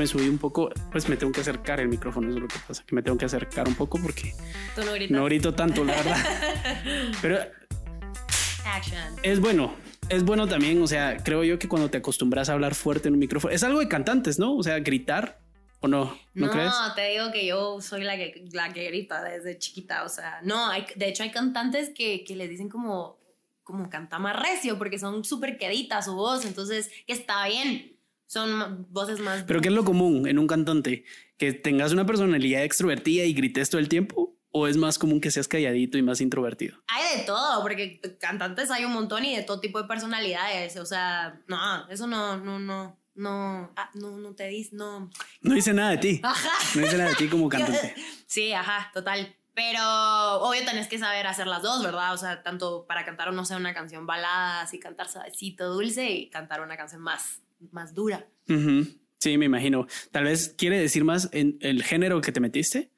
me subí un poco, pues me tengo que acercar el micrófono, eso es lo que pasa, que me tengo que acercar un poco porque Tú no gritas. no grito tanto, la verdad. Pero Action. es bueno, es bueno también, o sea, creo yo que cuando te acostumbras a hablar fuerte en un micrófono, es algo de cantantes, ¿no? O sea, gritar o no, ¿no, No, crees? te digo que yo soy la que, la que grita desde chiquita. O sea, no, hay, de hecho hay cantantes que, que les dicen como, como canta más recio porque son súper queditas su voz. Entonces, que está bien. Son voces más. Pero ¿qué es lo común en un cantante? ¿Que tengas una personalidad extrovertida y grites todo el tiempo? ¿O es más común que seas calladito y más introvertido? Hay de todo, porque cantantes hay un montón y de todo tipo de personalidades. O sea, no, eso no, no, no, no, ah, no, no te dice, no. No dice nada de ti. Ajá. No dice nada de ti como cantante. Sí, ajá, total. Pero obvio tenés que saber hacer las dos, ¿verdad? O sea, tanto para cantar o no sé, una canción balada, así cantar suavecito, dulce y cantar una canción más, más dura. Sí, me imagino. Tal vez quiere decir más en el género que te metiste,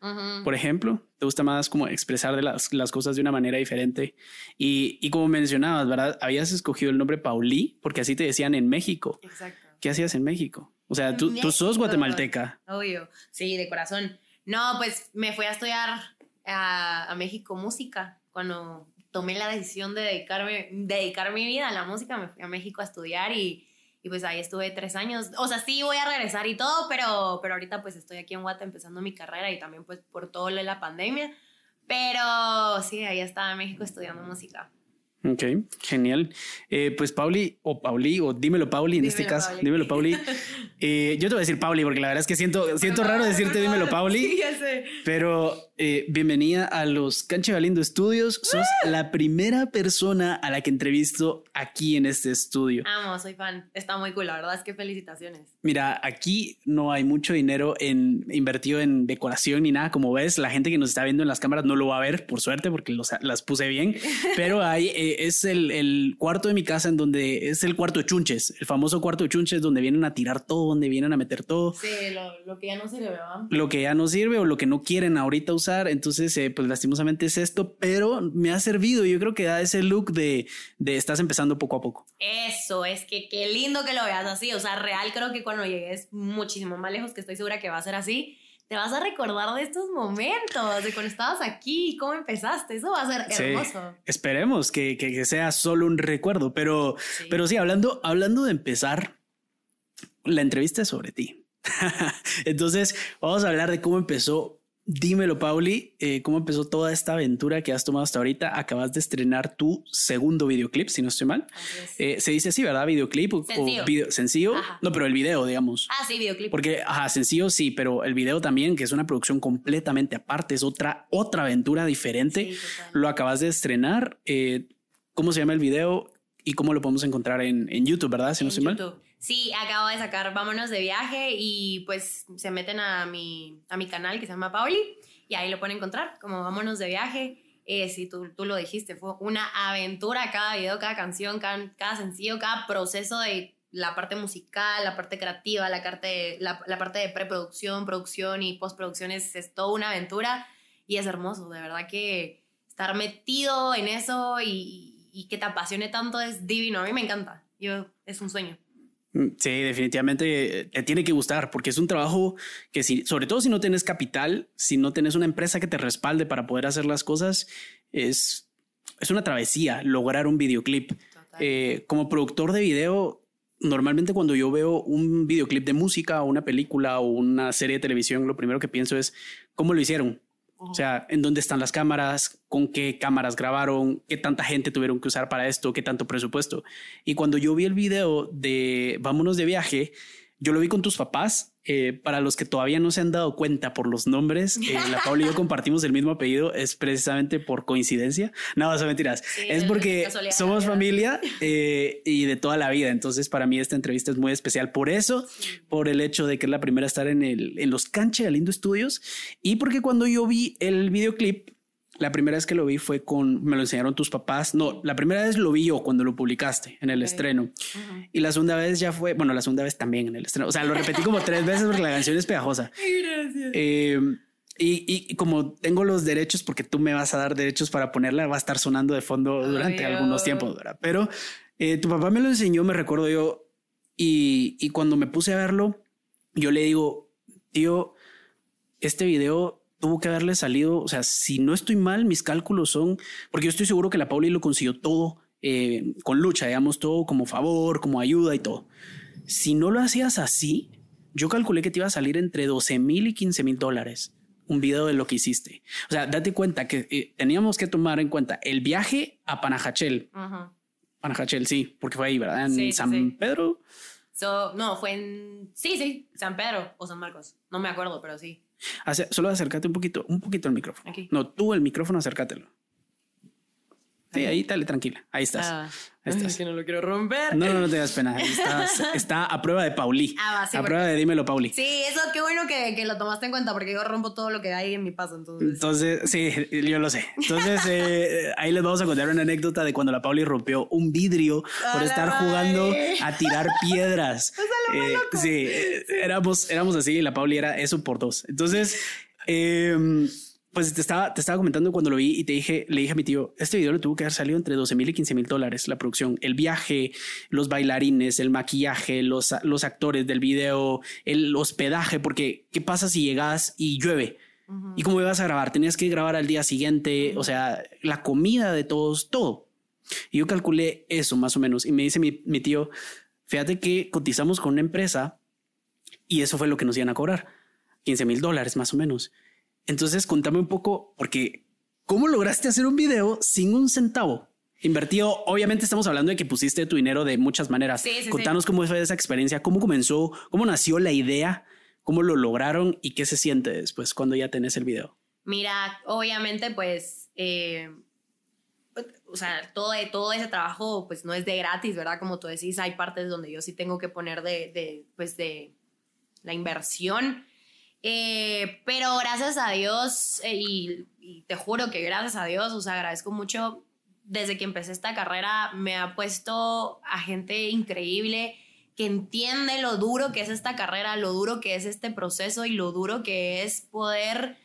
por ejemplo. Te gusta más como expresar de las, las cosas de una manera diferente. Y, y como mencionabas, ¿verdad? Habías escogido el nombre Paulí porque así te decían en México. Exacto. ¿Qué hacías en México? O sea, tú, tú sos guatemalteca. Obvio, sí, de corazón. No, pues me fui a estudiar a, a México música. Cuando tomé la decisión de dedicarme, dedicar mi vida a la música, me fui a México a estudiar y, y pues ahí estuve tres años. O sea, sí voy a regresar y todo, pero, pero ahorita pues estoy aquí en Guate empezando mi carrera y también pues por todo la pandemia. Pero sí, ahí estaba en México estudiando música. Ok, genial. Eh, pues Pauli, o Pauli, o dímelo Pauli en este caso, Pauli. dímelo Pauli. Eh, yo te voy a decir Pauli porque la verdad es que siento, siento raro decirte dímelo Pauli, Sí, ya sé. pero eh, bienvenida a los Canche Galindo Estudios. Sos la primera persona a la que entrevisto aquí en este estudio. Amo, soy fan. Está muy cool, la verdad es que felicitaciones. Mira, aquí no hay mucho dinero en invertido en decoración ni nada. Como ves, la gente que nos está viendo en las cámaras no lo va a ver, por suerte, porque los- las puse bien. Pero hay, es el, el cuarto de mi casa en donde es el cuarto de chunches, el famoso cuarto de chunches donde vienen a tirar todo, donde vienen a meter todo. Sí, lo, lo que ya no sirve, ¿verdad? Lo que ya no sirve o lo que no quieren ahorita usar. Entonces, eh, pues lastimosamente es esto, pero me ha servido. Yo creo que da ese look de, de estás empezando poco a poco. Eso, es que qué lindo que lo veas así. O sea, real creo que cuando llegues muchísimo más lejos, que estoy segura que va a ser así, te vas a recordar de estos momentos, de cuando estabas aquí, cómo empezaste. Eso va a ser Sí, hermoso. esperemos que, que- que sea solo un recuerdo, pero Sí. pero sí, hablando, hablando de empezar, la entrevista es sobre ti. Entonces, vamos a hablar de cómo empezó. Dímelo, Pauli, eh, cómo empezó toda esta aventura que has tomado hasta ahorita. Acabas de estrenar tu segundo videoclip, si no estoy mal. Es. Eh, se dice así, ¿verdad? Videoclip o, Sencillo. o video sencillo. Ajá. No, pero el video, digamos. ah, sí, videoclip. Porque, ajá, sencillo sí, pero el video también, que es una producción completamente aparte, es otra, otra aventura diferente. Sí. Lo acabas de estrenar. eh, ¿Cómo se llama el video y cómo lo podemos encontrar en, en YouTube, verdad? Si no estoy mal. Sí, acabo de sacar Vámonos de viaje y pues se meten a mi, a mi canal que se llama Pauli y ahí lo pueden encontrar como Vámonos de viaje. Eh, sí, tú, tú lo dijiste, fue una aventura cada video, cada canción, cada, cada sencillo, cada proceso de la parte musical, la parte creativa, la parte, la parte de preproducción, producción y postproducción es, es toda una aventura y es hermoso, de verdad que estar metido en eso y, y que te apasione tanto es divino, a mí me encanta, yo, es un sueño. Mm, Sí, definitivamente te tiene que gustar porque es un trabajo que si, sobre todo si no tienes capital, si no tienes una empresa que te respalde para poder hacer las cosas, es, es una travesía lograr un videoclip. Eh, como productor de video, normalmente cuando yo veo un videoclip de música o una película o una serie de televisión, lo primero que pienso es cómo lo hicieron. O sea, en dónde están las cámaras, con qué cámaras grabaron, qué tanta gente tuvieron que usar para esto, qué tanto presupuesto. Y cuando yo vi el video de Vámonos de viaje, yo lo vi con tus papás. Eh, para los que todavía no se han dado cuenta por los nombres, eh, la Paula y yo compartimos el mismo apellido, es precisamente por coincidencia. No, son mentiras. Sí, es porque somos familia eh, y de toda la vida. Entonces, para mí esta entrevista es muy especial por eso, por el hecho de que es la primera a estar en, el, en los Canche Galindo Studios y porque cuando yo vi el videoclip, la primera vez que lo vi fue con, me lo enseñaron tus papás. No, la primera vez lo vi yo cuando lo publicaste en el Ok. estreno. Ujú. Y la segunda vez ya fue, bueno, la segunda vez también en el estreno. O sea, lo repetí como tres veces porque la canción es pegajosa. Gracias. Eh, y, y como tengo los derechos, porque tú me vas a dar derechos para ponerla, va a estar sonando de fondo durante algunos tiempos, ¿verdad? Pero eh, tu papá me lo enseñó, me recuerdo yo, y, y cuando me puse a verlo, yo le digo, tío, este video tuvo que haberle salido, o sea, si no estoy mal, mis cálculos son, porque yo estoy seguro que la Pauli lo consiguió todo eh, con lucha, digamos, todo como favor, como ayuda y todo. Si no lo hacías así, yo calculé que te iba a salir entre 12 mil y 15 mil dólares un video de lo que hiciste. O sea, date cuenta que eh, teníamos que tomar en cuenta el viaje a Panajachel. Panajachel, sí, porque fue ahí, ¿verdad? En San Pedro. no, fue en. Sí, sí, San Pedro o San Marcos. No me acuerdo, pero sí. Solo acércate un poquito, un poquito al micrófono. No, tú el micrófono acércatelo. Sí, ahí dale tranquila. Ahí estás. Ah, es que no lo quiero romper. No, no, no te das pena. está a prueba de Pauli. Ah, a prueba de dímelo, Pauli. Sí, eso qué bueno que, que, lo tomaste en cuenta porque yo rompo todo lo que hay en mi paso. Entonces, entonces sí, yo lo sé. Entonces, eh, ahí les vamos a contar una anécdota de cuando la Pauli rompió un vidrio por estar jugando a tirar piedras. eh, sí, éramos, éramos así y la Pauli era eso por dos. Entonces, eh, pues te estaba, te estaba comentando cuando lo vi y te dije, le dije a mi tío, este video le tuvo que haber salido entre 12 mil y 15 mil dólares la producción, el viaje, los bailarines, el maquillaje, los, los actores del video, el hospedaje, porque ¿qué pasa si llegas y llueve? ¿Y cómo ibas a grabar? Tenías que grabar al día siguiente, o sea, la comida de todos, todo. Y yo calculé eso más o menos y me dice mi, mi tío, fíjate que cotizamos con una empresa y eso fue lo que nos iban a cobrar, 15 mil dólares más o menos. Entonces, contame un poco, porque ¿cómo lograste hacer un video sin un centavo? Invertido, obviamente estamos hablando de que pusiste tu dinero de muchas maneras. Contanos cómo fue esa experiencia, cómo comenzó, cómo nació la idea, cómo lo lograron y qué se siente después cuando ya tenés el video. Mira, obviamente, pues, eh, o sea, todo, todo ese trabajo, pues, no es de gratis, ¿verdad? Como tú decís, hay partes donde yo sí tengo que poner de, de pues, de la inversión eh, pero gracias a Dios, eh, y, te juro que gracias a Dios, os agradezco mucho, desde que empecé esta carrera me ha puesto a gente increíble que entiende lo duro que es esta carrera, lo duro que es este proceso y lo duro que es poder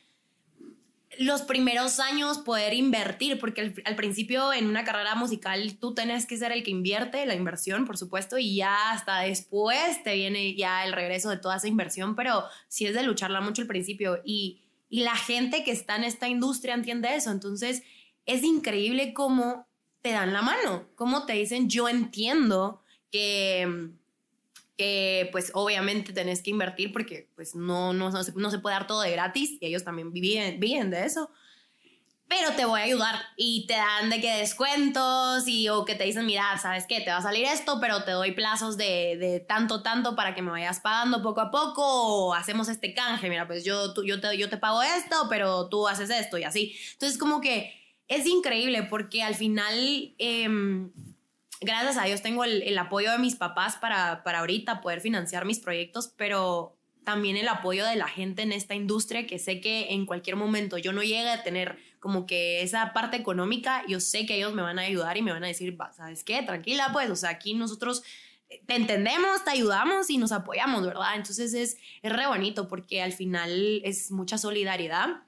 los primeros años poder invertir, porque al, principio en una carrera musical tú tenés que ser el que invierte, la inversión, por supuesto, y ya hasta después te viene ya el regreso de toda esa inversión, pero sí es de lucharla mucho al principio y, y la gente que está en esta industria entiende eso, entonces es increíble cómo te dan la mano, cómo te dicen yo entiendo que que pues obviamente tenés que invertir porque pues no, no, no, se, no se puede dar todo de gratis y ellos también viven, viven de eso. Pero te voy a ayudar y te dan de que descuentos y o que te dicen, mira, ¿sabes qué? Te va a salir esto, pero te doy plazos de, de tanto, tanto para que me vayas pagando poco a poco o hacemos este canje, mira, pues yo, tú, yo, te, yo te pago esto, pero tú haces esto y así. Entonces como que es increíble porque al final... Eh, gracias a Dios tengo el, apoyo de mis papás para, para ahorita poder financiar mis proyectos, pero también el apoyo de la gente en esta industria que sé que en cualquier momento yo no llegue a tener como que esa parte económica, yo sé que ellos me van a ayudar y me van a decir, ¿sabes qué? Tranquila, pues, o sea, aquí nosotros te entendemos, te ayudamos y nos apoyamos, ¿verdad? Entonces es, es re bonito porque al final es mucha solidaridad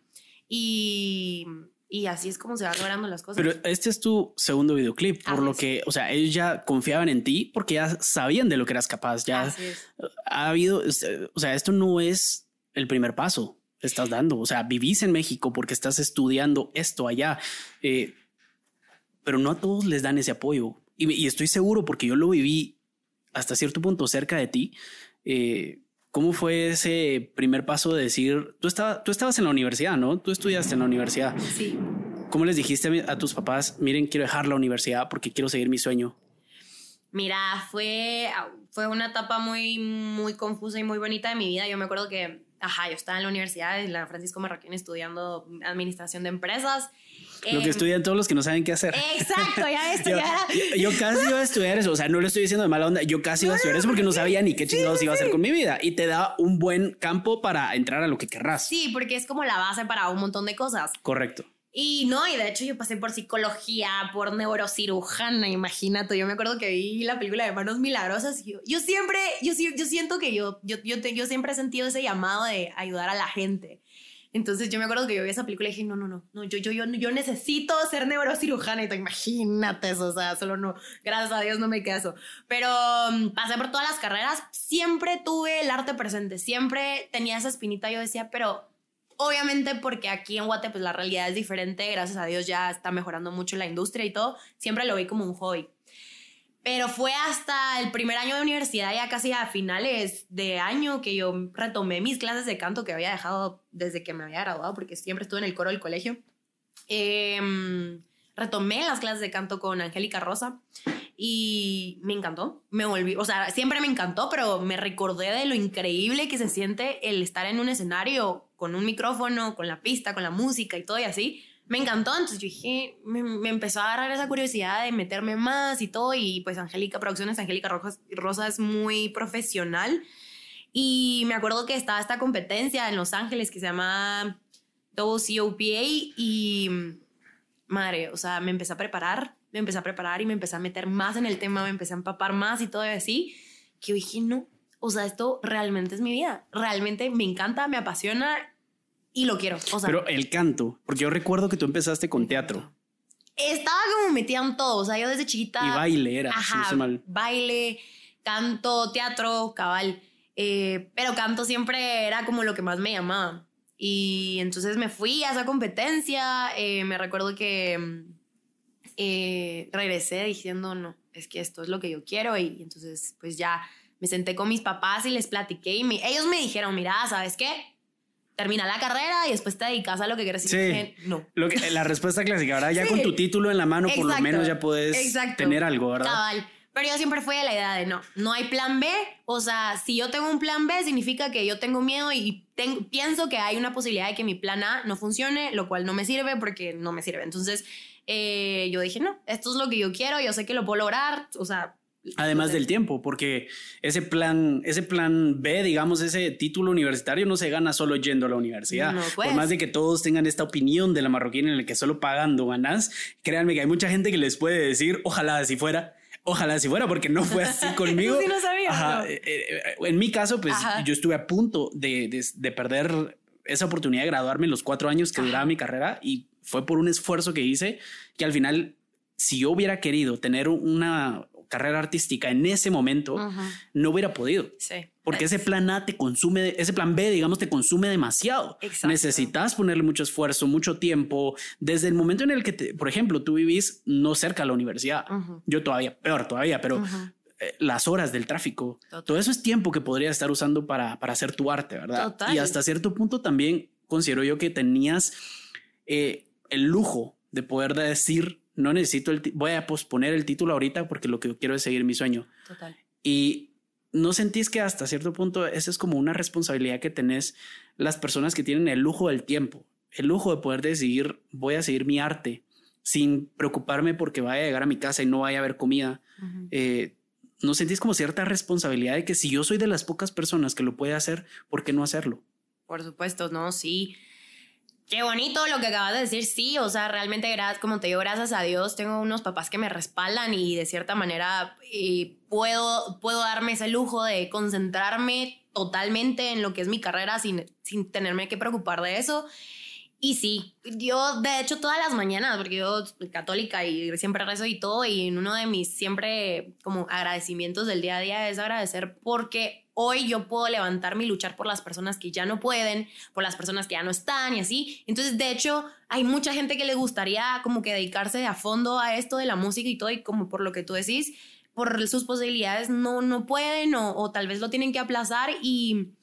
y y así es como se van logrando las cosas. Pero este es tu segundo videoclip, por lo que, o sea, ellos ya confiaban en ti porque ya sabían de lo que eras capaz. Ya ha habido, o sea, esto no es el primer paso que estás dando. O sea, vivís en México porque estás estudiando esto allá, eh, pero no a todos les dan ese apoyo. Y, estoy seguro porque yo lo viví hasta cierto punto cerca de ti. Eh, ¿Cómo fue ese primer paso de decir, tú, estaba, tú estabas en la universidad, ¿no? Tú estudiaste en la universidad. Sí. ¿Cómo les dijiste a tus papás, miren, quiero dejar la universidad porque quiero seguir mi sueño? Mira, fue, fue una etapa muy, muy confusa y muy bonita de mi vida. Yo me acuerdo que, ajá, yo estaba en la universidad, en la Francisco Marroquín, estudiando administración de empresas lo que estudian todos los que no saben qué hacer. Exacto, ya esto, yo, casi iba a estudiar eso, o sea, no lo estoy diciendo de mala onda, yo casi iba a estudiar eso porque no sabía ni qué chingados iba a hacer con mi vida y te da un buen campo para entrar a lo que querrás. Sí, porque es como la base para un montón de cosas. Correcto. Y no, y de hecho yo pasé por psicología, por neurocirujana, imagínate. Yo me acuerdo que vi la película de Manos Milagrosas y yo, siempre, yo, yo siento que yo, yo, yo, yo siempre he sentido ese llamado de ayudar a la gente. Entonces yo me acuerdo que yo vi esa película y dije, no, no, no, no yo, yo, yo, yo necesito ser neurocirujana. Y te imagínate eso, o sea, solo no, gracias a Dios no me caso. Pero um, pasé por todas las carreras, siempre tuve el arte presente, siempre tenía esa espinita. Yo decía, pero obviamente porque aquí en Guate pues la realidad es diferente, gracias a Dios ya está mejorando mucho la industria y todo, siempre lo vi como un hobby. Pero fue hasta el primer año de universidad, ya casi a finales de año, que yo retomé mis clases de canto que había dejado desde que me había graduado, porque siempre estuve en el coro del colegio. Em, retomé las clases de canto con Angélica Rosa y me encantó. Me volví, o sea, siempre me encantó, pero me recordé de lo increíble que se siente el estar en un escenario con un micrófono, con la pista, con la música y todo y así me encantó, entonces yo dije, me, empezó a agarrar esa curiosidad de meterme más y todo, y pues Angélica Producciones, Angélica Rosa es muy profesional, y me acuerdo que estaba esta competencia en Los Ángeles que se llama WCOPA, y madre, o sea, me empecé a preparar, me empecé a preparar y me empecé a meter más en el tema, me empecé a empapar más y todo así, que yo dije, no, o sea, esto realmente es mi vida, realmente me encanta, me apasiona y lo quiero. Pero el canto, porque yo recuerdo que tú empezaste con teatro. Estaba como metida en todo, o sea, yo desde chiquita. Y baile era, ajá, mal. Baile, canto, teatro, cabal. Eh, pero canto siempre era como lo que más me llamaba. Y entonces me fui a esa competencia. Eh, me recuerdo que eh, regresé diciendo, no, es que esto es lo que yo quiero. Y entonces, pues ya me senté con mis papás y les platiqué. Y ellos me dijeron, mira, ¿sabes qué? Termina la carrera y después te dedicas a lo que quieres. Sí. no. Lo que, la respuesta clásica, ¿verdad? Ya con tu título en la mano, por lo menos ya puedes tener algo, ¿verdad? Cabal. Pero yo siempre fui de la idea de no, no hay plan B. O sea, si yo tengo un plan B, significa que yo tengo miedo y pienso que hay una posibilidad de que mi plan A no funcione, lo cual no me sirve porque no me sirve. Entonces, eh, yo dije, no, esto es lo que yo quiero, yo sé que lo puedo lograr. O sea, Además del tiempo, porque ese plan, ese plan B, digamos, ese título universitario no se gana solo yendo a la universidad. Por pues. más de que todos tengan esta opinión de la marroquina en el que solo pagando ganas, créanme que hay mucha gente que les puede decir, ojalá así fuera. Ojalá así fuera, porque no fue así conmigo. sí no sabía. Eh, eh, en mi caso, pues yo estuve a punto de, de, perder esa oportunidad de graduarme en los cuatro años que duraba mi carrera y fue por un esfuerzo que hice que al final, si yo hubiera querido tener una, carrera artística en ese momento, no hubiera podido. Sí. Porque ese plan A te consume, ese plan B, digamos, te consume demasiado. Necesitas ponerle mucho esfuerzo, mucho tiempo. Desde el momento en el que, por ejemplo, tú vivís no cerca de la universidad, yo todavía, peor todavía, pero eh, las horas del tráfico, todo eso es tiempo que podrías estar usando para, para hacer tu arte, ¿verdad? Y hasta cierto punto también considero yo que tenías eh, el lujo de poder decir no necesito el voy a posponer el título ahorita porque lo que quiero es seguir mi sueño. Total. Y no sentís que hasta cierto punto esa es como una responsabilidad que tenés las personas que tienen el lujo del tiempo, el lujo de poder decidir voy a seguir mi arte sin preocuparme porque vaya a llegar a mi casa y no vaya a haber comida. Eh, ¿No sentís como cierta responsabilidad de que si yo soy de las pocas personas que lo puede hacer, ¿por qué no hacerlo? Por supuesto, no, sí. Qué bonito lo que acabas de decir, sí, o sea, realmente, como te digo, gracias a Dios, tengo unos papás que me respaldan y de cierta manera puedo, puedo darme ese lujo de concentrarme totalmente en lo que es mi carrera sin, sin tenerme que preocupar de eso. Y sí, yo de hecho todas las mañanas, porque yo soy católica y siempre rezo y todo, y uno de mis siempre como agradecimientos del día a día es agradecer porque hoy yo puedo levantarme y luchar por las personas que ya no pueden, por las personas que ya no están y así. Entonces, de hecho, hay mucha gente que le gustaría como que dedicarse a fondo a esto de la música y todo, y como por lo que tú decís, por sus posibilidades no, no pueden o, tal vez lo tienen que aplazar y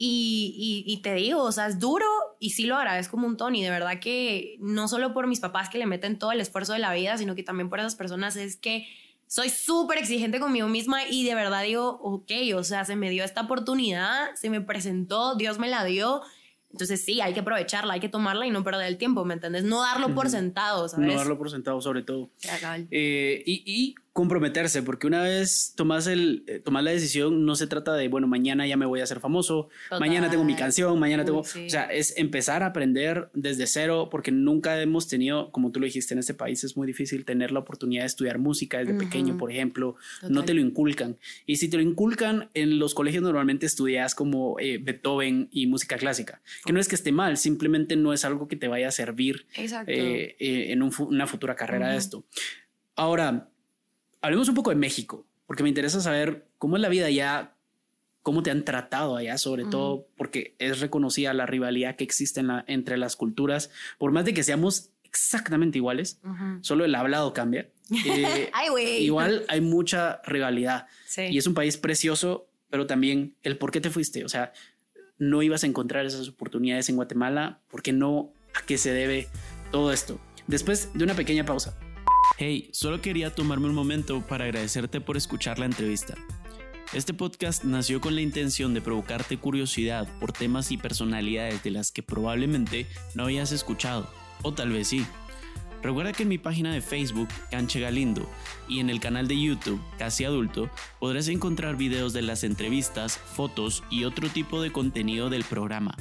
y, y, te digo, o sea, es duro y sí lo agradezco un montón y de verdad que no solo por mis papás que le meten todo el esfuerzo de la vida, sino que también por esas personas es que soy súper exigente conmigo misma y de verdad digo, ok, o sea, se me dio esta oportunidad, se me presentó, Dios me la dio. Entonces sí, hay que aprovecharla, hay que tomarla y no perder el tiempo, ¿me entiendes? No darlo por sentado, ¿sabes? No darlo por sentado sobre todo. Eh, y, y comprometerse, porque una vez tomas, el, eh, tomas la decisión, no se trata de, bueno, mañana ya me voy a hacer famoso, mañana tengo mi canción, mañana tengo... O sea, es empezar a aprender desde cero, porque nunca hemos tenido, como tú lo dijiste, en este país es muy difícil tener la oportunidad de estudiar música desde pequeño, por ejemplo, no te lo inculcan. Y si te lo inculcan, en los colegios normalmente estudias como eh, Beethoven y música clásica, que no es que esté mal, simplemente no es algo que te vaya a servir eh, en una futura carrera de esto. Ahora, hablemos un poco de México, porque me interesa saber cómo es la vida allá, cómo te han tratado allá, sobre todo porque es reconocida la rivalidad que existe entre las culturas, por más de que seamos exactamente iguales, solo el hablado cambia. Eh, igual hay mucha rivalidad y es un país precioso, pero también el por qué te fuiste, o sea, no ibas a encontrar esas oportunidades en Guatemala, ¿por qué no? ¿A qué se debe todo esto? Después de una pequeña pausa. Hey, solo quería tomarme un momento para agradecerte por escuchar la entrevista. Este podcast nació con la intención de provocarte curiosidad por temas y personalidades de las que probablemente no habías escuchado, o tal vez sí. Recuerda que en mi página de Facebook, Canche Galindo, y en el canal de YouTube, Casi Adulto, podrás encontrar videos de las entrevistas, fotos y otro tipo de contenido del programa.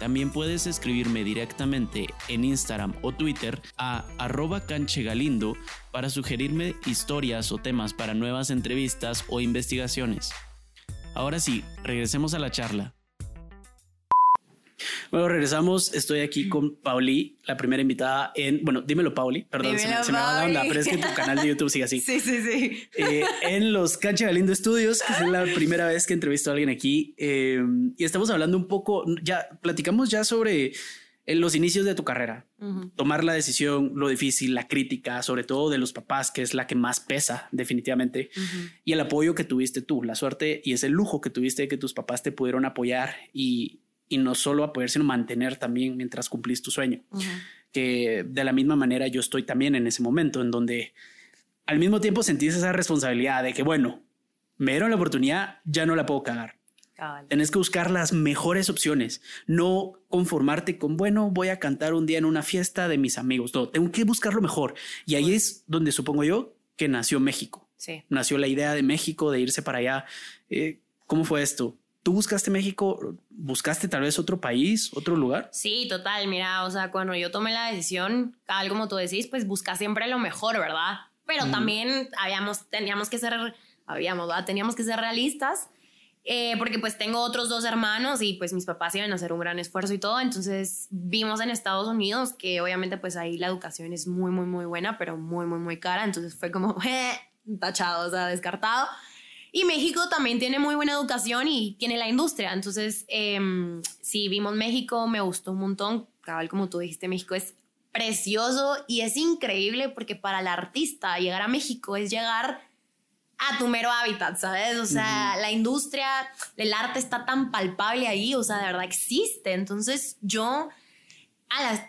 También puedes escribirme directamente en Instagram o Twitter a arroba canchegalindo para sugerirme historias o temas para nuevas entrevistas o investigaciones. Ahora sí, regresemos a la charla. Bueno, regresamos. Estoy aquí con Pauli, la primera invitada en. Bueno, dímelo, Pauli. Perdón, se, me, va la onda, pero es que tu canal de YouTube sigue así. Sí, sí, sí. Eh, en los Cancha Galindo Estudios, que es la primera vez que entrevisto a alguien aquí. Eh, y estamos hablando un poco. Ya platicamos ya sobre eh, los inicios de tu carrera. Tomar la decisión, lo difícil, la crítica, sobre todo de los papás, que es la que más pesa definitivamente, y el apoyo que tuviste tú, la suerte y ese lujo que tuviste de que tus papás te pudieron apoyar y y no solo a poder, sino mantener también mientras cumplís tu sueño. Que de la misma manera yo estoy también en ese momento en donde al mismo tiempo sentís esa responsabilidad de que, bueno, me dieron la oportunidad, ya no la puedo cagar. Tenés que buscar las mejores opciones, no conformarte con, bueno, voy a cantar un día en una fiesta de mis amigos. No, tengo que buscar lo mejor. Y ahí es donde supongo yo que nació México. Sí. Nació la idea de México, de irse para allá. Eh, ¿Cómo fue esto? ¿Tú buscaste México? ¿Buscaste tal vez otro país, otro lugar? Sí, total. Mira, o sea, cuando yo tomé la decisión, algo como tú decís, pues busca siempre lo mejor, ¿verdad? Pero también habíamos, teníamos que ser, habíamos, ¿verdad? Teníamos que ser realistas. Eh, porque pues tengo otros dos hermanos y pues mis papás iban a hacer un gran esfuerzo y todo, entonces vimos en Estados Unidos que obviamente pues ahí la educación es muy, muy, muy buena, pero muy, muy, muy cara, entonces fue como eh, tachado, o sea, descartado. Y México también tiene muy buena educación y tiene la industria. Entonces, eh, sí, vimos México, me gustó un montón. Cabal, como tú dijiste, México es precioso y es increíble porque para el artista llegar a México es llegar a tu mero hábitat, ¿sabes? O sea, la industria, el arte está tan palpable ahí, o sea, de verdad existe. Entonces, yo...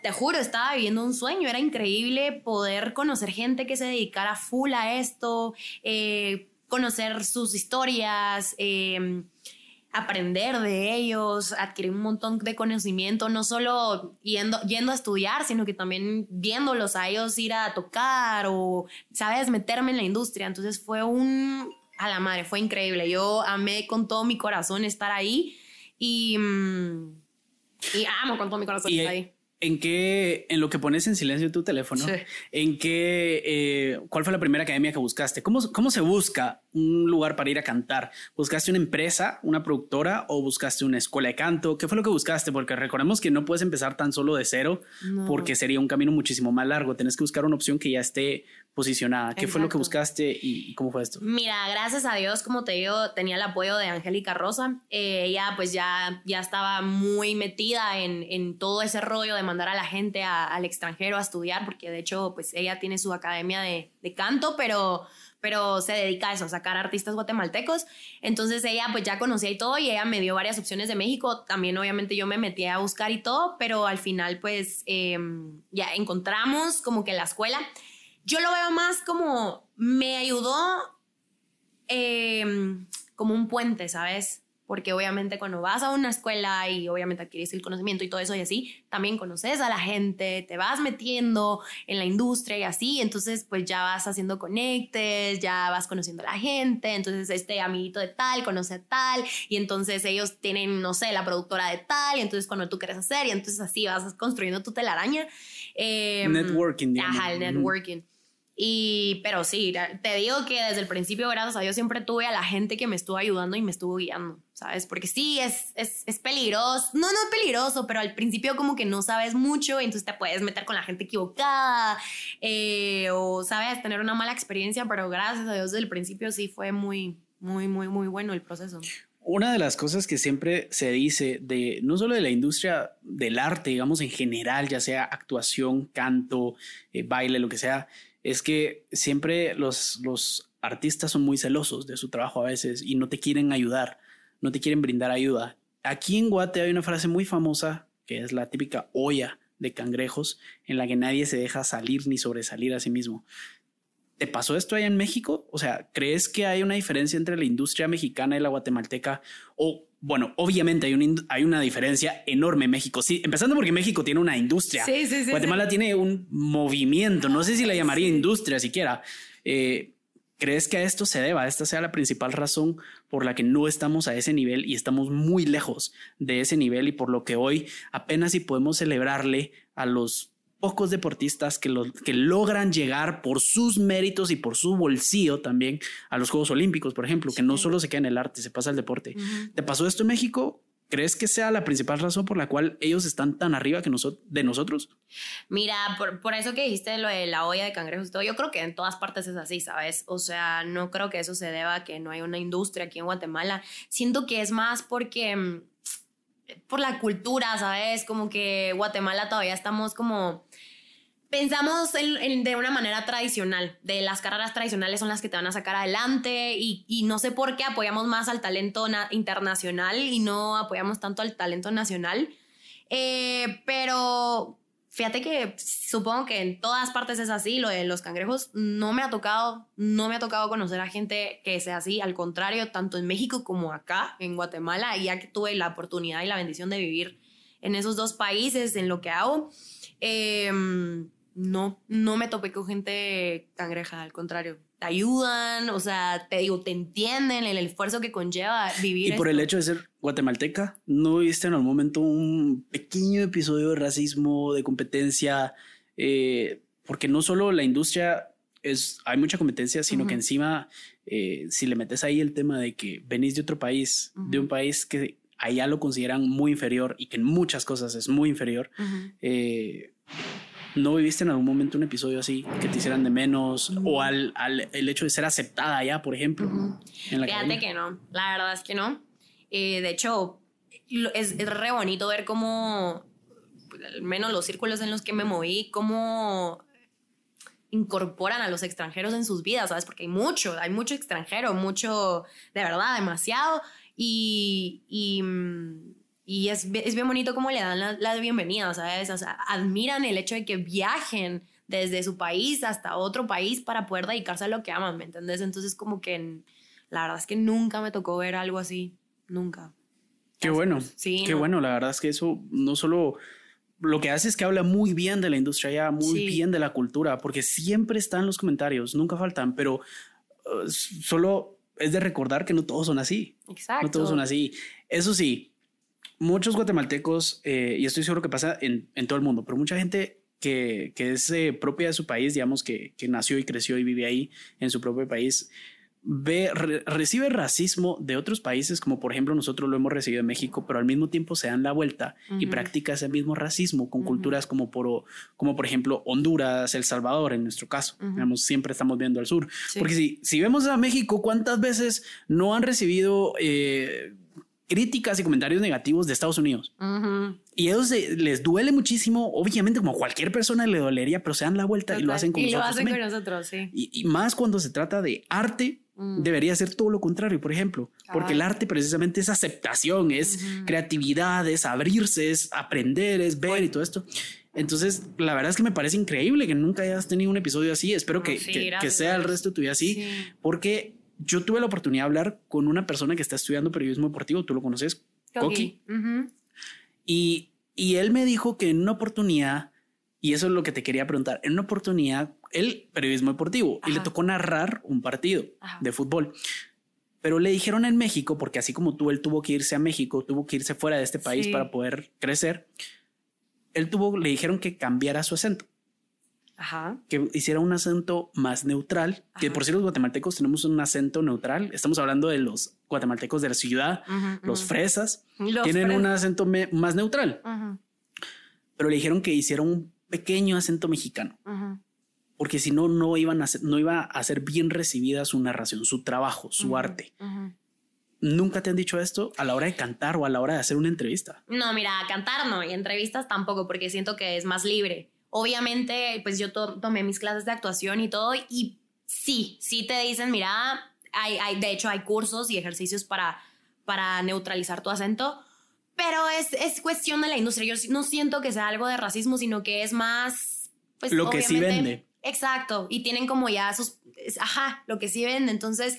te juro, estaba viviendo un sueño, era increíble poder conocer gente que se dedicara full a esto, eh, conocer sus historias, em, aprender de ellos, adquirir un montón de conocimiento, no solo yendo, yendo a estudiar, sino que también viéndolos a ellos ir a tocar o, sabes, meterme en la industria. Entonces fue un, a la madre, fue increíble. Yo amé con todo mi corazón estar ahí y, mm, y amo con todo mi corazón estar ahí. ¿En qué, en lo que pones en silencio tu teléfono, en qué, eh, cuál fue la primera academia que buscaste? ¿Cómo, ¿Cómo se busca un lugar para ir a cantar? ¿Buscaste una empresa, una productora o buscaste una escuela de canto? ¿Qué fue lo que buscaste? Porque recordemos que no puedes empezar tan solo de cero porque sería un camino muchísimo más largo. Tienes que buscar una opción que ya esté posicionada. ¿Qué fue lo que buscaste y, cómo fue esto? Mira, gracias a Dios, como te digo, tenía el apoyo de Angélica Rosa. Eh, ella pues ya, ya estaba muy metida en, en todo ese rollo de mandar a la gente al extranjero a estudiar, porque de hecho pues ella tiene su academia de, de canto, pero pero se dedica a eso, a sacar artistas guatemaltecos. Entonces ella pues ya conocía y todo y ella me dio varias opciones de México. También obviamente yo me metí a buscar y todo, pero al final pues em, ya encontramos como que la escuela yo lo veo más como me ayudó em, como un puente, ¿sabes? Porque obviamente cuando vas a una escuela y obviamente adquieres el conocimiento y todo eso y así, también conoces a la gente, te vas metiendo en la industria y así, entonces pues ya vas haciendo conectes, ya vas conociendo a la gente, entonces este amiguito de tal conoce a tal y entonces ellos tienen, no sé, la productora de tal y entonces cuando tú quieres hacer y entonces así vas construyendo tu telaraña. Eh, networking. Ajá, el networking. Y, pero sí, te digo que desde el principio, gracias a Dios, siempre tuve a la gente que me estuvo ayudando y me estuvo guiando, ¿sabes? Porque sí, es, es, es peligroso, no, no peligroso, pero al principio como que no sabes mucho entonces te puedes meter con la gente equivocada eh, o, ¿sabes? Tener una mala experiencia, pero gracias a Dios desde el principio sí fue muy, muy, muy, muy bueno el proceso. Una de las cosas que siempre se dice de no solo de la industria del arte, digamos en general, ya sea actuación, canto, eh, baile, lo que sea, es que siempre los, los artistas son muy celosos de su trabajo a veces y no te quieren ayudar, no te quieren brindar ayuda. Aquí en Guate hay una frase muy famosa que es la típica olla de cangrejos en la que nadie se deja salir ni sobresalir a sí mismo. ¿Te pasó esto allá en México? O sea, ¿crees que hay una diferencia entre la industria mexicana y la guatemalteca? O, bueno, obviamente hay, un, hay una diferencia enorme en México. Sí, empezando porque México tiene una industria. Sí, sí, sí, Guatemala tiene un movimiento, no sé si la llamaría industria siquiera. Eh, ¿Crees que a esto se deba? Esta sea la principal razón por la que no estamos a ese nivel y estamos muy lejos de ese nivel y por lo que hoy apenas si podemos celebrarle a los pocos deportistas que, que logran llegar por sus méritos y por su bolsillo también a los Juegos Olímpicos, por ejemplo, que no solo se queda en el arte, se pasa al deporte. ¿Te pasó esto en México? ¿Crees que sea la principal razón por la cual ellos están tan arriba que de nosotros? Mira, por, eso que dijiste lo de la olla de cangrejos y todo, yo creo que en todas partes es así, ¿sabes? O sea, no creo que eso se deba a que no hay una industria aquí en Guatemala. Siento que es más porque mm, por la cultura, ¿sabes? Como que Guatemala todavía estamos como pensamos de una manera tradicional, de las carreras tradicionales son las que te van a sacar adelante y, no sé por qué apoyamos más al talento internacional y no apoyamos tanto al talento nacional. Eh, pero fíjate que supongo que en todas partes es así, lo de los cangrejos no me ha tocado, no me ha tocado conocer a gente que sea así, al contrario, tanto en México como acá, en Guatemala, ya que tuve la oportunidad y la bendición de vivir en esos dos países, en lo que hago. Eh, no, no me topé con gente cangreja, al contrario. Te ayudan, o sea, te digo, te entienden el esfuerzo que conlleva vivir. Y por el hecho de ser guatemalteca, ¿no viste en algún momento un pequeño episodio de racismo, de competencia? Eh, porque no solo la industria es, hay mucha competencia, sino que encima, eh, si le metes ahí el tema de que venís de otro país, de un país que allá lo consideran muy inferior y que en muchas cosas es muy inferior, eh, ¿No viviste en algún momento un episodio así que te hicieran de menos o al, al, el hecho de ser aceptada ya, por ejemplo? Fíjate que no, la verdad es que no. Eh, de hecho, es, es, re bonito ver cómo, al menos los círculos en los que me moví, cómo incorporan a los extranjeros en sus vidas, ¿sabes? Porque hay mucho, hay mucho extranjero, mucho, de verdad, demasiado. Y, y mm, y es, es bien bonito cómo le dan la, la, bienvenida, ¿sabes? O sea, admiran el hecho de que viajen desde su país hasta otro país para poder dedicarse a lo que aman, ¿me entiendes? Entonces como que la verdad es que nunca me tocó ver algo así, nunca. Qué bueno. Sí. Qué bueno, la verdad es que eso no solo lo que hace es que habla muy bien de la industria ya, muy bien de la cultura, porque siempre están los comentarios, nunca faltan, pero uh, solo es de recordar que no todos son así. Exacto. No todos son así. Eso sí, muchos guatemaltecos, eh, y estoy seguro que pasa en, todo el mundo, pero mucha gente que, es eh, propia de su país, digamos que, nació y creció y vive ahí en su propio país, ve, recibe racismo de otros países, como por ejemplo nosotros lo hemos recibido en México, pero al mismo tiempo se dan la vuelta y practica ese mismo racismo con culturas como por, como por ejemplo Honduras, El Salvador, en nuestro caso. siempre estamos viendo al sur. Porque si, si vemos a México, ¿cuántas veces no han recibido... Eh, críticas y comentarios negativos de Estados Unidos. Y a ellos les duele muchísimo, obviamente como cualquier persona le dolería, pero se dan la vuelta y lo hacen con y nosotros. Lo hacen con nosotros, sí. Y, más cuando se trata de arte, mm. debería ser todo lo contrario, por ejemplo, porque el arte precisamente es aceptación, es creatividad, es abrirse, es aprender, es ver y todo esto. Entonces, la verdad es que me parece increíble que nunca hayas tenido un episodio así. Espero que, que, sea el resto de tu vida así, porque yo tuve la oportunidad de hablar con una persona que está estudiando periodismo deportivo, tú lo conoces, Coqui. y, y él me dijo que en una oportunidad, y eso es lo que te quería preguntar, en una oportunidad, él periodismo deportivo, y le tocó narrar un partido de fútbol. Pero le dijeron en México, porque así como tú, él tuvo que irse a México, tuvo que irse fuera de este país para poder crecer. Él tuvo, le dijeron que cambiara su acento. Ajá. Que hiciera un acento más neutral. Que por si los guatemaltecos tenemos un acento neutral. Estamos hablando de los guatemaltecos de la ciudad, los fresas. tienen un acento más neutral. Pero le dijeron que hiciera un pequeño acento mexicano porque si no, no, iban a ser, no iba a ser bien recibida su narración, su trabajo, su arte. ¿Nunca te han dicho esto a la hora de cantar o a la hora de hacer una entrevista? No, mira, cantar no, y entrevistas tampoco, porque siento que es más libre. Obviamente, pues yo tomé mis clases de actuación y todo, y sí, sí te dicen, mira, hay, hay, de hecho hay cursos y ejercicios para, para neutralizar tu acento, pero es, es cuestión de la industria. Yo no siento que sea algo de racismo, sino que es más... Pues, Lo que sí vende. Exacto, y tienen como ya sus, ajá, lo que sí ven, entonces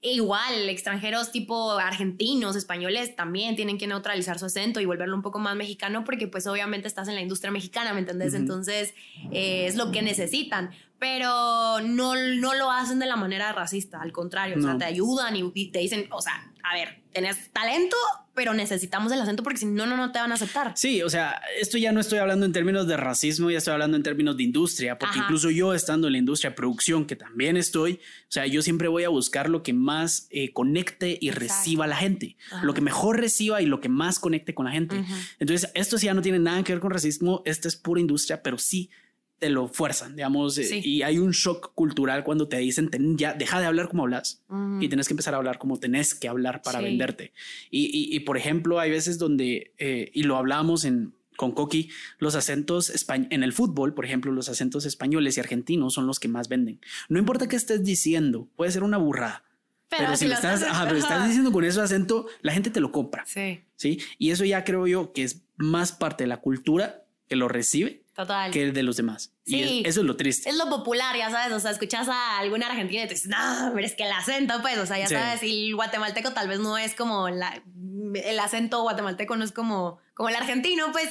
igual extranjeros tipo argentinos, españoles también tienen que neutralizar su acento y volverlo un poco más mexicano porque pues obviamente estás en la industria mexicana, ¿me entendés? Entonces eh, es lo que necesitan, pero no, no lo hacen de la manera racista, al contrario, o sea, te ayudan y te dicen, o sea, a ver, tenés talento, pero necesitamos el acento porque si no, no, no te van a aceptar. Sí, o sea, esto ya no estoy hablando en términos de racismo, ya estoy hablando en términos de industria, porque incluso yo estando en la industria de producción, que también estoy, o sea, yo siempre voy a buscar lo que más eh, conecte y reciba a la gente, lo que mejor reciba y lo que más conecte con la gente. Entonces, esto sí ya no tiene nada que ver con racismo, esto es pura industria, pero sí te lo fuerzan, digamos, eh, y hay un shock cultural cuando te dicen, ya, deja de hablar como hablas y tienes que empezar a hablar como tenés que hablar para venderte. Y, y, por ejemplo, hay veces donde, eh, y lo hablamos en, con Coqui, los acentos en el fútbol, por ejemplo, los acentos españoles y argentinos son los que más venden. No importa qué estés diciendo, puede ser una burrada. Pero, si, lo estás, estás diciendo con ese acento, la gente te lo compra. Sí. Sí. Y eso ya creo yo que es más parte de la cultura que lo recibe Total. que el de los demás. Sí. eso es lo triste. Es lo popular, ya sabes. O sea, escuchas a alguna argentina y te dices, no, pero es que el acento, pues, o sea, ya sabes, y el guatemalteco tal vez no es como la, el acento guatemalteco no es como, como el argentino, pues.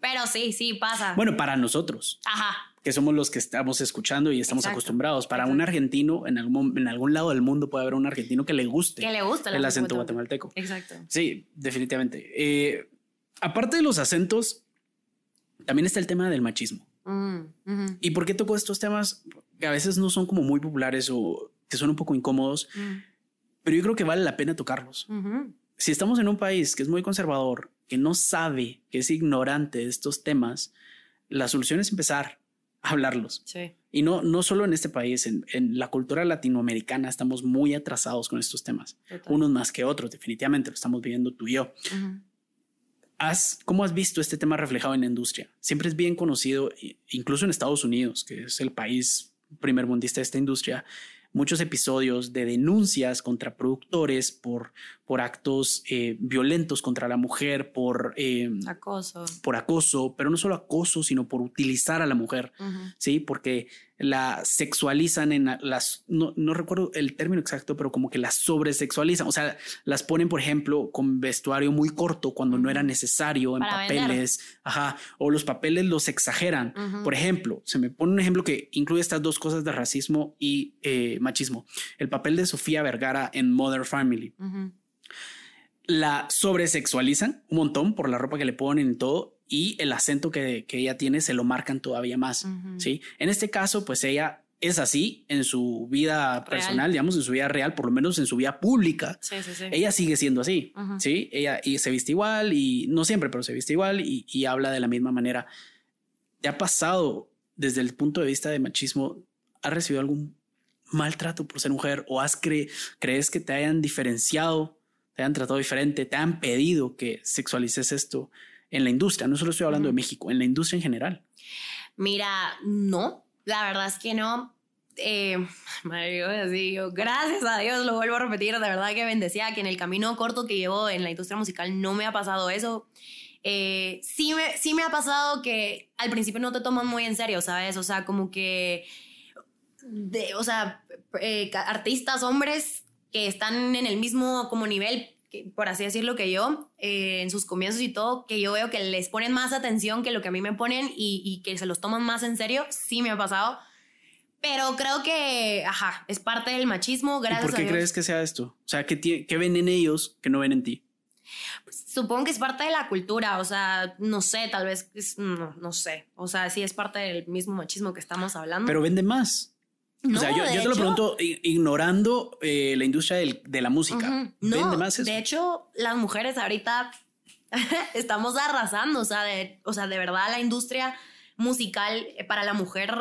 Pero sí, sí pasa. Bueno, para nosotros. Ajá. Que somos los que estamos escuchando y estamos acostumbrados. Para un argentino, en algún, en algún lado del mundo puede haber un argentino que le guste. Que le gusta el, acento guatemalteco. Exacto. Sí, definitivamente. Eh, aparte de los acentos, también está el tema del machismo. Mm, ¿Y por qué toco estos temas que a veces no son como muy populares o que son un poco incómodos? Mm. Pero yo creo que vale la pena tocarlos. Si estamos en un país que es muy conservador, que no sabe, que es ignorante de estos temas, la solución es empezar a hablarlos. Y no, no solo en este país, en, la cultura latinoamericana estamos muy atrasados con estos temas. Unos más que otros, definitivamente lo estamos viviendo tú y yo. ¿Cómo has visto este tema reflejado en la industria? Siempre es bien conocido, incluso en Estados Unidos, que es el país primer mundista de esta industria, muchos episodios de denuncias contra productores por, por actos eh, violentos contra la mujer, por eh, acoso. Por acoso, pero no solo acoso, sino por utilizar a la mujer, ¿sí? Porque la sexualizan en las, no, no, recuerdo el término exacto, pero como que las sobresexualizan, o sea, las ponen, por ejemplo, con vestuario muy corto cuando no era necesario en papeles, ajá, o los papeles los exageran. Por ejemplo, se me pone un ejemplo que incluye estas dos cosas de racismo y eh, machismo. El papel de Sofía Vergara en Mother Family. La sobresexualizan un montón por la ropa que le ponen y todo y el acento que, ella tiene se lo marcan todavía más. Sí. En este caso, pues ella es así en su vida personal, digamos, en su vida real, por lo menos en su vida pública. Sí, sí, sí. Ella sigue siendo así. Sí. Ella y se viste igual y no siempre, pero se viste igual y, habla de la misma manera. ¿Te ha pasado desde el punto de vista de machismo? ¿Has recibido algún maltrato por ser mujer o has crees que te hayan diferenciado, te hayan tratado diferente, te han pedido que sexualices esto? en la industria, no solo estoy hablando de México, en la industria en general? Mira, no, la verdad es que no. Eh, así, gracias a Dios, lo vuelvo a repetir, de verdad que bendecía que en el camino corto que llevo en la industria musical no me ha pasado eso. Eh, sí, me, sí me ha pasado que al principio no te toman muy en serio, ¿sabes? O sea, como que de, o sea, eh, artistas, hombres que están en el mismo como nivel, por así decirlo, que yo, eh, en sus comienzos y todo, que yo veo que les ponen más atención que lo que a mí me ponen y, y que se los toman más en serio, sí me ha pasado. Pero creo que, ajá, es parte del machismo. Gracias ¿Y ¿Por qué crees que sea esto? O sea, ¿qué, ¿qué ven en ellos que no ven en ti? Supongo que es parte de la cultura, o sea, no sé, tal vez, no, no sé, o sea, sí es parte del mismo machismo que estamos hablando. Pero vende más. O sea, yo, yo te lo pregunto ignorando eh, la industria de la música. ¿Vende más eso? De hecho, las mujeres ahorita estamos arrasando, o sea, de, o sea, de verdad la industria musical eh, para la mujer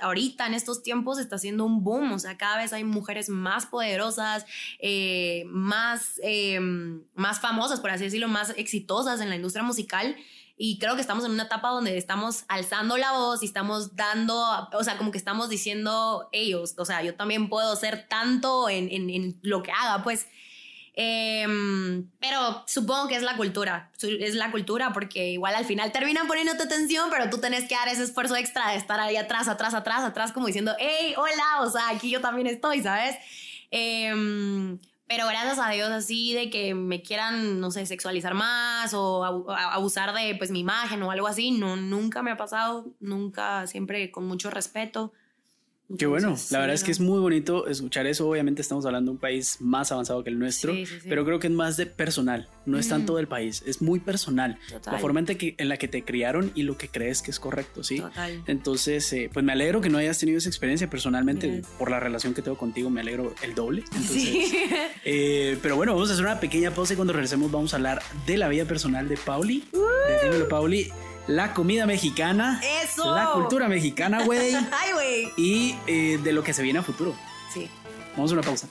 ahorita en estos tiempos está haciendo un boom, o sea, cada vez hay mujeres más poderosas, eh, más, em, más famosas, por así decirlo, más exitosas en la industria musical. Y creo que estamos en una etapa donde estamos alzando la voz y estamos dando, o sea, como que estamos diciendo ellos, o sea, yo también puedo ser tanto en, en, lo que haga, pues. Em, pero supongo que es la cultura, es la cultura porque igual al final terminan poniéndote atención, pero tú tenés que dar ese esfuerzo extra de estar ahí atrás, atrás, atrás, atrás, como diciendo, hey, hola, o sea, aquí yo también estoy, ¿sabes? Em, pero gracias a Dios así de que me quieran, no sé, sexualizar más o abusar de pues mi imagen o algo así, no, nunca me ha pasado, nunca, siempre con mucho respeto. Qué bueno, la verdad es que es muy bonito escuchar eso. Obviamente estamos hablando de un país más avanzado que el nuestro, pero creo que es más de personal, no es tanto del país, es muy personal. La forma en, que, en la que te criaron y lo que crees que es correcto, ¿sí? Entonces, eh, pues me alegro que no hayas tenido esa experiencia personalmente, por la relación que tengo contigo, me alegro el doble. Eh, pero bueno, vamos a hacer una pequeña pausa y cuando regresemos vamos a hablar de la vida personal de Pauli. Uh. Pauli la comida mexicana. Eso. La cultura mexicana, güey. Ay, güey. Y eh, de lo que se viene a futuro. Sí. Vamos a una pausa.